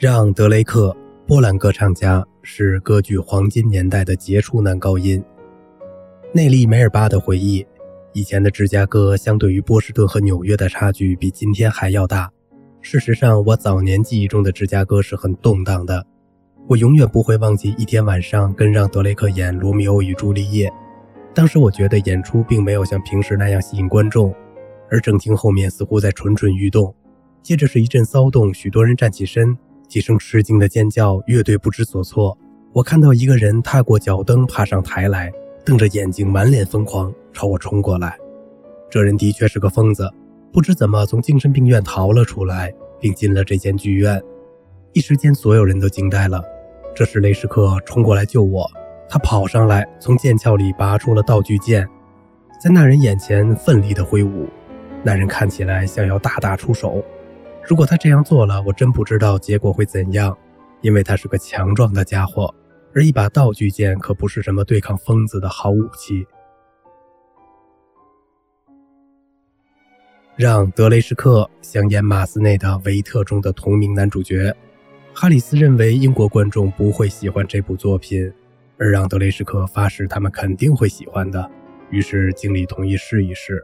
让·德雷克，波兰歌唱家，是歌剧黄金年代的杰出男高音。内利·梅尔巴的回忆：以前的芝加哥相对于波士顿和纽约的差距比今天还要大。事实上，我早年记忆中的芝加哥是很动荡的。我永远不会忘记一天晚上跟让·德雷克演《罗密欧与朱丽叶》，当时我觉得演出并没有像平时那样吸引观众，而正厅后面似乎在蠢蠢欲动。接着是一阵骚动，许多人站起身。几声吃惊的尖叫，乐队不知所措。我看到一个人踏过脚蹬，爬上台来，瞪着眼睛，满脸疯狂，朝我冲过来。这人的确是个疯子，不知怎么从精神病院逃了出来，并进了这间剧院。一时间，所有人都惊呆了。这时，雷什克冲过来救我，他跑上来，从剑鞘里拔出了道具剑，在那人眼前奋力地挥舞。那人看起来像要大打出手。如果他这样做了，我真不知道结果会怎样，因为他是个强壮的家伙，而一把道具剑可不是什么对抗疯子的好武器。让德雷什克想演马斯内的《维特》中的同名男主角，哈里斯认为英国观众不会喜欢这部作品，而让德雷什克发誓他们肯定会喜欢的，于是经理同意试一试。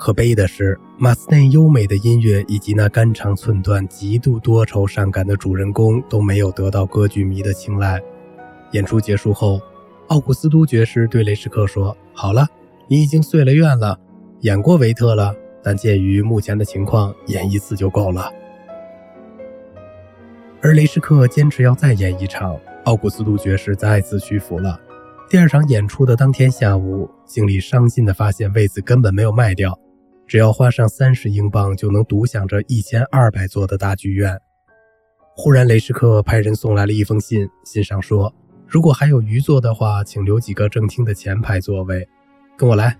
可悲的是，马斯内优美的音乐以及那肝肠寸断、极度多愁善感的主人公都没有得到歌剧迷的青睐。演出结束后，奥古斯都爵士对雷什克说：“好了，你已经遂了愿了，演过维特了。但鉴于目前的情况，演一次就够了。”而雷什克坚持要再演一场，奥古斯都爵士再次屈服了。第二场演出的当天下午，经理伤心地发现位子根本没有卖掉。只要花上三十英镑，就能独享这一千二百座的大剧院。忽然，雷什克派人送来了一封信，信上说：“如果还有余座的话，请留几个正厅的前排座位。”跟我来，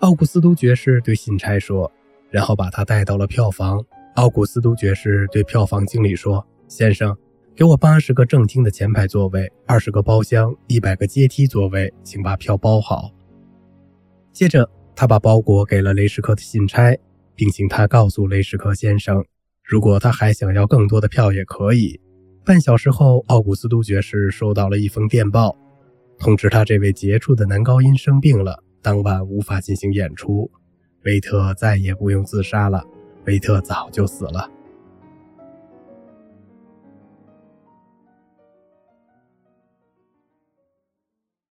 奥古斯都爵士对信差说，然后把他带到了票房。奥古斯都爵士对票房经理说：“先生，给我八十个正厅的前排座位，二十个包厢，一百个阶梯座位，请把票包好。”接着。他把包裹给了雷什科的信差，并请他告诉雷什科先生，如果他还想要更多的票也可以。半小时后，奥古斯都爵士收到了一封电报，通知他这位杰出的男高音生病了，当晚无法进行演出。维特再也不用自杀了，维特早就死了。